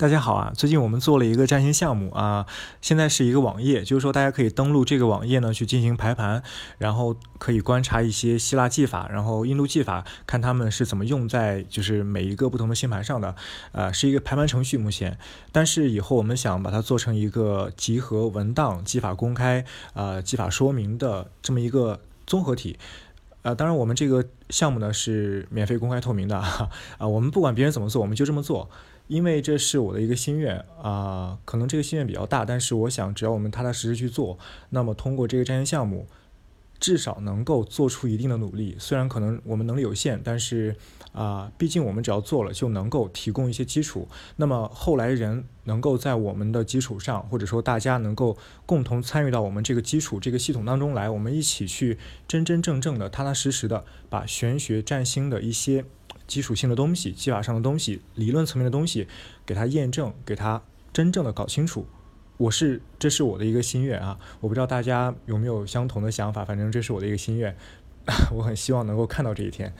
大家好啊！最近我们做了一个占星项目啊，现在是一个网页，就是说大家可以登录这个网页呢去进行排盘，然后可以观察一些希腊技法，然后印度技法，看他们是怎么用在就是每一个不同的星盘上的，呃，是一个排盘程序目前，但是以后我们想把它做成一个集合文档、技法公开、呃技法说明的这么一个综合体。呃，当然我们这个项目呢是免费、公开、透明的啊，我们不管别人怎么做，我们就这么做。因为这是我的一个心愿啊，可能这个心愿比较大，但是我想只要我们踏踏实实去做，那么通过这个战线项目，至少能够做出一定的努力。虽然可能我们能力有限，但是啊，毕竟我们只要做了，就能够提供一些基础。那么后来人能够在我们的基础上，或者说大家能够共同参与到我们这个基础这个系统当中来，我们一起去真真正正的、踏踏实实的把玄学占星的一些。基础性的东西、技法上的东西、理论层面的东西，给它验证，给它真正的搞清楚。我是，这是我的一个心愿啊！我不知道大家有没有相同的想法，反正这是我的一个心愿。我很希望能够看到这一天。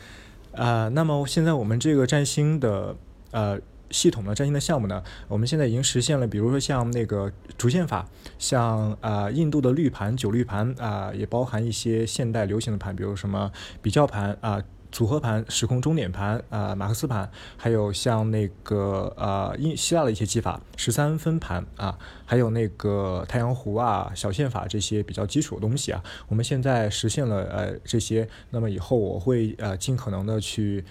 啊，那么现在我们这个占星的呃系统的占星的项目呢，我们现在已经实现了，比如说像那个主线法，像啊印度的绿盘、九绿盘啊，也包含一些现代流行的盘，比如什么比较盘啊。组合盘、时空终点盘呃、马克思盘，还有像那个呃，印希腊的一些技法，十三分盘啊，还有那个太阳弧啊、小宪法这些比较基础的东西啊，我们现在实现了呃这些，那么以后我会呃尽可能的去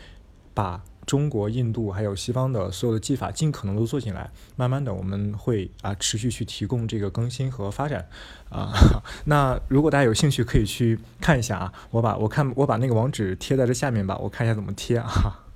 把。中国、印度还有西方的所有的技法，尽可能都做进来。慢慢的，我们会啊持续去提供这个更新和发展啊。那如果大家有兴趣，可以去看一下啊。我把我看我把那个网址贴在这下面吧，我看一下怎么贴啊。